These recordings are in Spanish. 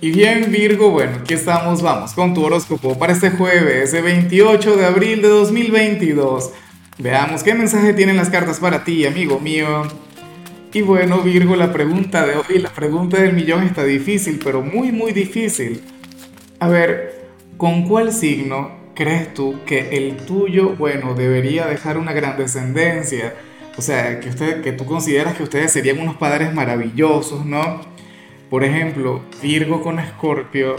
Y bien Virgo, bueno, aquí estamos, vamos con tu horóscopo para este jueves, el 28 de abril de 2022. Veamos qué mensaje tienen las cartas para ti, amigo mío. Y bueno Virgo, la pregunta de hoy, la pregunta del millón está difícil, pero muy muy difícil. A ver, ¿con cuál signo crees tú que el tuyo, bueno, debería dejar una gran descendencia? O sea, que, usted, que tú consideras que ustedes serían unos padres maravillosos, ¿no? Por ejemplo, Virgo con Escorpio,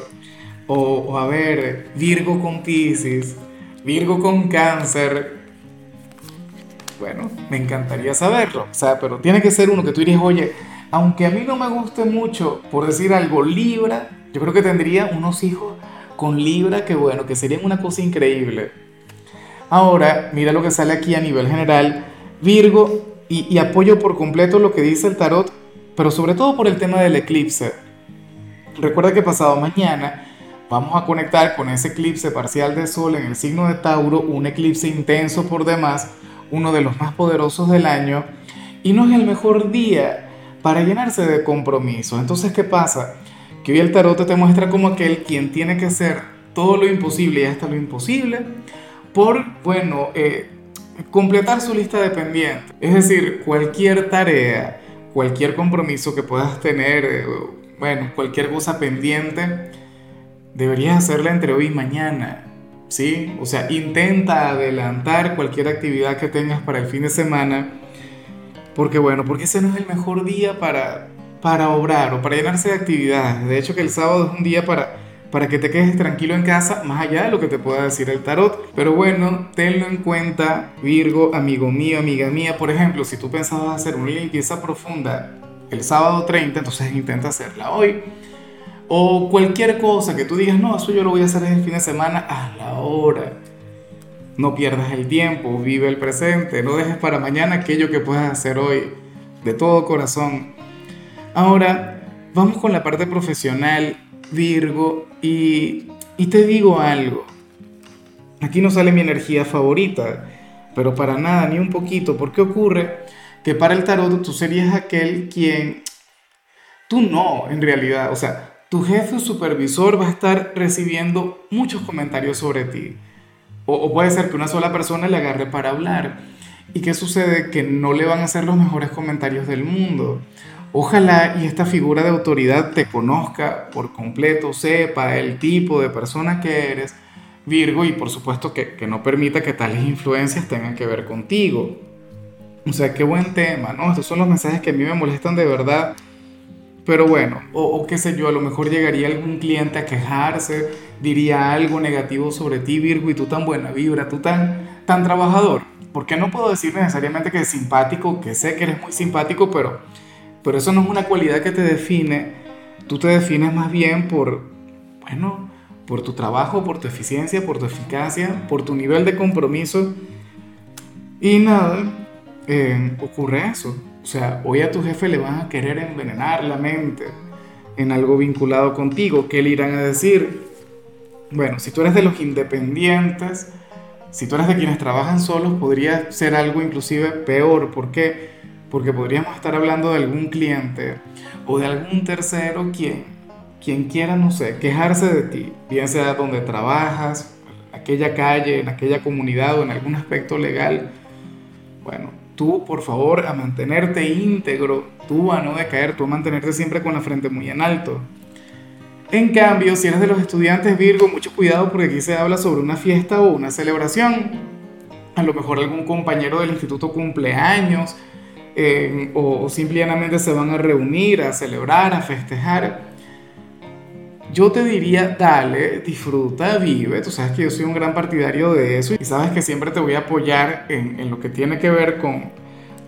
o, a ver, Virgo con Pisces, Virgo con Cáncer. Bueno, me encantaría saberlo, o sea, pero tiene que ser uno que tú dirías, oye, aunque a mí no me guste mucho, por decir algo, Libra, yo creo que tendría unos hijos con Libra que bueno, que serían una cosa increíble. Ahora, mira lo que sale aquí a nivel general, Virgo, y, y apoyo por completo lo que dice el tarot, pero sobre todo por el tema del eclipse. Recuerda que pasado mañana vamos a conectar con ese eclipse parcial de Sol en el signo de Tauro, un eclipse intenso por demás, uno de los más poderosos del año, y no es el mejor día para llenarse de compromisos. Entonces, ¿qué pasa? Que hoy el tarot te muestra como aquel quien tiene que hacer todo lo imposible y hasta lo imposible por, bueno, eh, completar su lista de pendientes. Es decir, cualquier tarea, cualquier compromiso que puedas tener, eh, bueno, cualquier cosa pendiente, deberías hacerla entre hoy y mañana, ¿sí? O sea, intenta adelantar cualquier actividad que tengas para el fin de semana, porque bueno, porque ese no es el mejor día para, para obrar o para llenarse de actividades. De hecho, que el sábado es un día para para que te quedes tranquilo en casa, más allá de lo que te pueda decir el tarot. Pero bueno, tenlo en cuenta, Virgo, amigo mío, amiga mía. Por ejemplo, si tú pensabas hacer una limpieza profunda el sábado 30, entonces intenta hacerla hoy. O cualquier cosa que tú digas, no, eso yo lo voy a hacer el fin de semana, la hora. No pierdas el tiempo, vive el presente, no dejes para mañana aquello que puedas hacer hoy, de todo corazón. Ahora, vamos con la parte profesional Virgo, y, te digo algo, aquí no sale mi energía favorita, pero para nada, ni un poquito, porque ocurre que para el tarot tú serías aquel quien, tú no, en realidad, o sea, tu jefe o supervisor va a estar recibiendo muchos comentarios sobre ti. O, o, puede ser que una sola persona le agarre para hablar. ¿Y qué sucede? Que no le van a hacer los mejores comentarios del mundo. Ojalá y esta figura de autoridad te conozca por completo, sepa el tipo de persona que eres, Virgo, y por supuesto que, no permita que tales influencias tengan que ver contigo. O sea, qué buen tema, ¿no? Estos son los mensajes que a mí me molestan de verdad. Pero bueno, o, o, qué sé yo, a lo mejor llegaría algún cliente a quejarse, diría algo negativo sobre ti, Virgo, y tú tan buena vibra, tú tan, tan trabajador. Porque no puedo decir necesariamente que es simpático, que sé que eres muy simpático, pero pero eso no es una cualidad que te define. Tú te defines más bien por, bueno, por tu trabajo, por tu eficiencia, por tu eficacia, por tu nivel de compromiso. Y nada, eh, ocurre eso. O sea, hoy a tu jefe le van a querer envenenar la mente en algo vinculado contigo. ¿Qué le irán a decir? Bueno, si tú eres de los independientes, si tú eres de quienes trabajan solos, podría ser algo inclusive peor. ¿Por qué? Porque podríamos estar hablando de algún cliente o de algún tercero quien, quien quiera, no sé, quejarse de ti, bien sea donde trabajas, en aquella calle, en aquella comunidad o en algún aspecto legal. Bueno, tú por favor a mantenerte íntegro, tú a no decaer, tú a mantenerte siempre con la frente muy en alto. En cambio, si eres de los estudiantes Virgo, mucho cuidado porque aquí se habla sobre una fiesta o una celebración. A lo mejor algún compañero del instituto cumpleaños, o, simplemente se van a reunir, a celebrar, a festejar, yo te diría, dale, disfruta, vive. Tú sabes que yo soy un gran partidario de eso y sabes que siempre te voy a apoyar en, en lo que tiene que ver con,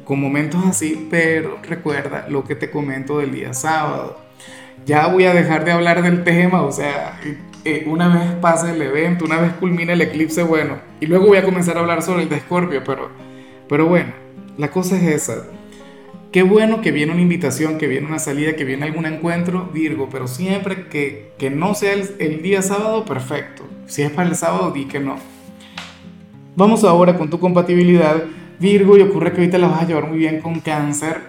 con momentos así, pero recuerda lo que te comento del día sábado. Ya voy a dejar de hablar del tema, o sea, eh, una vez pase el evento, una vez culmine el eclipse, bueno, y luego voy a comenzar a hablar sobre el de Escorpio, pero, pero bueno, la cosa es esa. Qué bueno que viene una invitación, que viene una salida, que viene algún encuentro, Virgo, pero siempre que, que no sea el, día sábado, perfecto. Si es para el sábado, di que no. Vamos ahora con tu compatibilidad, Virgo, y ocurre que ahorita la vas a llevar muy bien con cáncer,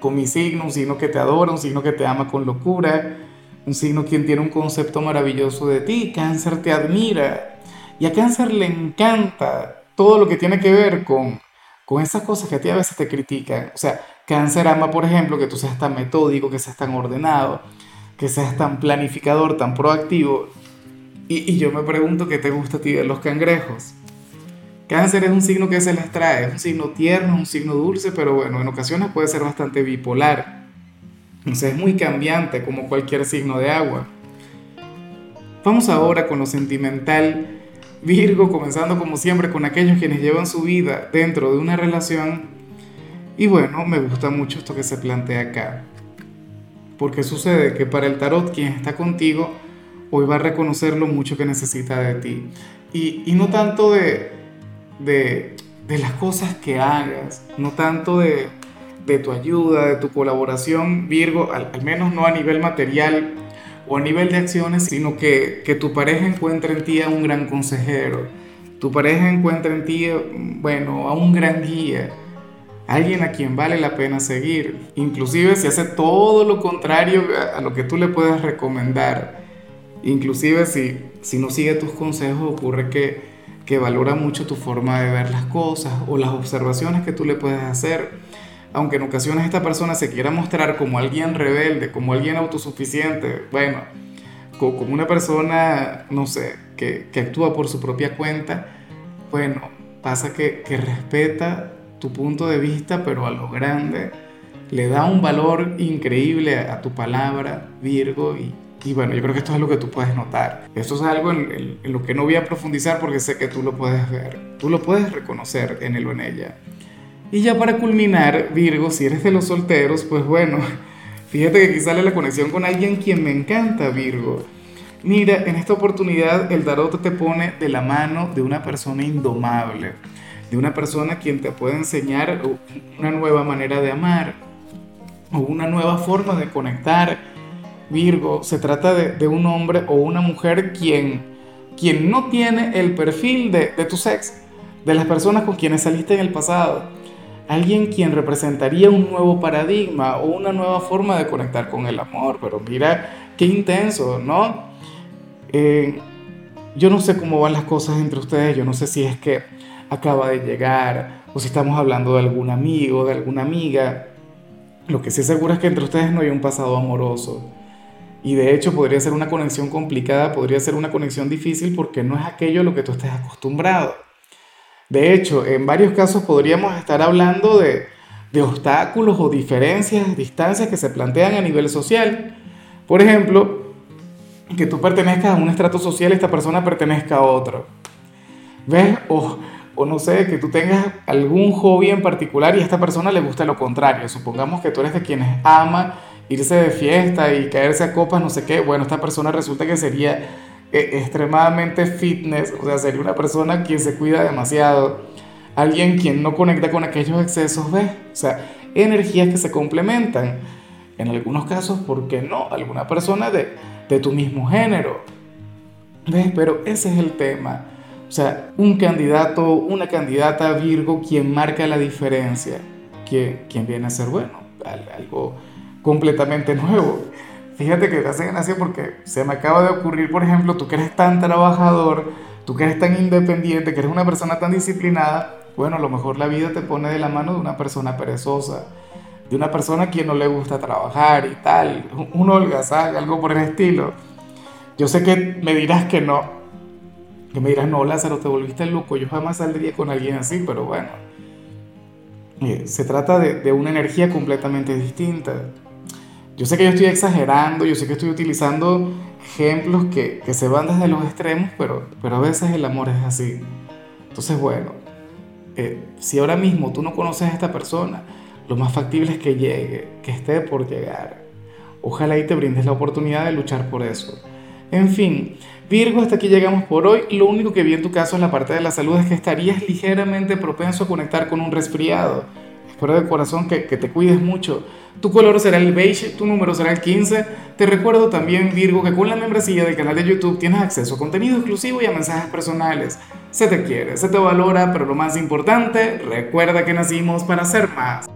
con mi signo, un signo que te adora, un signo que te ama con locura, un signo quien tiene un concepto maravilloso de ti, cáncer te admira y a cáncer le encanta todo lo que tiene que ver con, con esas cosas que a ti a veces te critican. O sea, cáncer ama, por ejemplo, que tú seas tan metódico, que seas tan ordenado, que seas tan planificador, tan proactivo. Y, yo me pregunto qué te gusta a ti de los cangrejos. Cáncer es un signo que se les trae, es un signo tierno, un signo dulce, pero bueno, en ocasiones puede ser bastante bipolar. Entonces es muy cambiante como cualquier signo de agua. Vamos ahora con lo sentimental. Virgo, comenzando como siempre con aquellos quienes llevan su vida dentro de una relación. Y bueno, me gusta mucho esto que se plantea acá. Porque sucede que para el tarot quien está contigo hoy va a reconocer lo mucho que necesita de ti. Y, y no tanto de, de, las cosas que hagas, no tanto de, de tu ayuda, de tu colaboración, Virgo, al, menos no a nivel material o a nivel de acciones, sino que, que tu pareja encuentre en ti a un gran consejero, tu pareja encuentre en ti, bueno, a un gran guía, alguien a quien vale la pena seguir, inclusive si hace todo lo contrario a, lo que tú le puedes recomendar, inclusive si, si no sigue tus consejos, ocurre que que valora mucho tu forma de ver las cosas o las observaciones que tú le puedes hacer. Aunque en ocasiones esta persona se quiera mostrar como alguien rebelde, como alguien autosuficiente, bueno, como una persona, no sé, que, que actúa por su propia cuenta, bueno, pasa que, que respeta tu punto de vista, pero a lo grande, le da un valor increíble a tu palabra, Virgo, y, y bueno, yo creo que esto es lo que tú puedes notar. Esto es algo en, lo que no voy a profundizar porque sé que tú lo puedes ver. Tú lo puedes reconocer en él o en ella. Y ya para culminar, Virgo, si eres de los solteros, pues bueno, fíjate que aquí sale la conexión con alguien quien me encanta, Virgo. Mira, en esta oportunidad el tarot te pone de la mano de una persona indomable, de una persona quien te puede enseñar una nueva manera de amar o una nueva forma de conectar Virgo, se trata de, un hombre o una mujer quien, quien no tiene el perfil de, de tu sexo, de las personas con quienes saliste en el pasado. Alguien quien representaría un nuevo paradigma o una nueva forma de conectar con el amor. Pero mira qué intenso, ¿no? Eh, yo no sé cómo van las cosas entre ustedes, yo no sé si es que acaba de llegar o si estamos hablando de algún amigo, de alguna amiga. Lo que sí seguro es que entre ustedes no hay un pasado amoroso. Y de hecho podría ser una conexión complicada, podría ser una conexión difícil porque no es aquello a lo que tú estés acostumbrado. De hecho, en varios casos podríamos estar hablando de, obstáculos o diferencias, distancias que se plantean a nivel social. Por ejemplo, que tú pertenezcas a un estrato social y esta persona pertenezca a otro. ¿Ves? O, o no sé, que tú tengas algún hobby en particular y a esta persona le gusta lo contrario. Supongamos que tú eres de quienes ama irse de fiesta y caerse a copas, no sé qué, bueno, esta persona resulta que sería eh, extremadamente fitness, o sea, sería una persona quien se cuida demasiado, alguien quien no conecta con aquellos excesos, ¿ves? O sea, energías que se complementan. En algunos casos, ¿por qué no? Alguna persona de, de tu mismo género. ¿Ves? Pero ese es el tema. O sea, un candidato, una candidata Virgo quien marca la diferencia, quien, quien viene a ser, bueno, algo completamente nuevo. Fíjate que te hacen así porque se me acaba de ocurrir, por ejemplo, tú que eres tan trabajador, tú que eres tan independiente, que eres una persona tan disciplinada, bueno, a lo mejor la vida te pone de la mano de una persona perezosa, de una persona a quien no le gusta trabajar y tal, un holgazán, algo por el estilo. Yo sé que me dirás que no, que me dirás, no, Lázaro, te volviste loco, yo jamás saldría con alguien así, pero bueno, eh, se trata de una energía completamente distinta. Yo sé que yo estoy exagerando, yo sé que estoy utilizando ejemplos que, que se van desde los extremos, pero, pero a veces el amor es así. Entonces, bueno, eh, si ahora mismo tú no conoces a esta persona, lo más factible es que llegue, que esté por llegar. Ojalá y te brindes la oportunidad de luchar por eso. En fin, Virgo, hasta aquí llegamos por hoy. Lo único que vi en tu caso en la parte de la salud es que estarías ligeramente propenso a conectar con un resfriado. Espero de corazón que, que te cuides mucho. Tu color será el beige, tu número será el 15. Te recuerdo también, Virgo, que con la membresía del canal de YouTube tienes acceso a contenido exclusivo y a mensajes personales. Se te quiere, se te valora, pero lo más importante, recuerda que nacimos para ser más.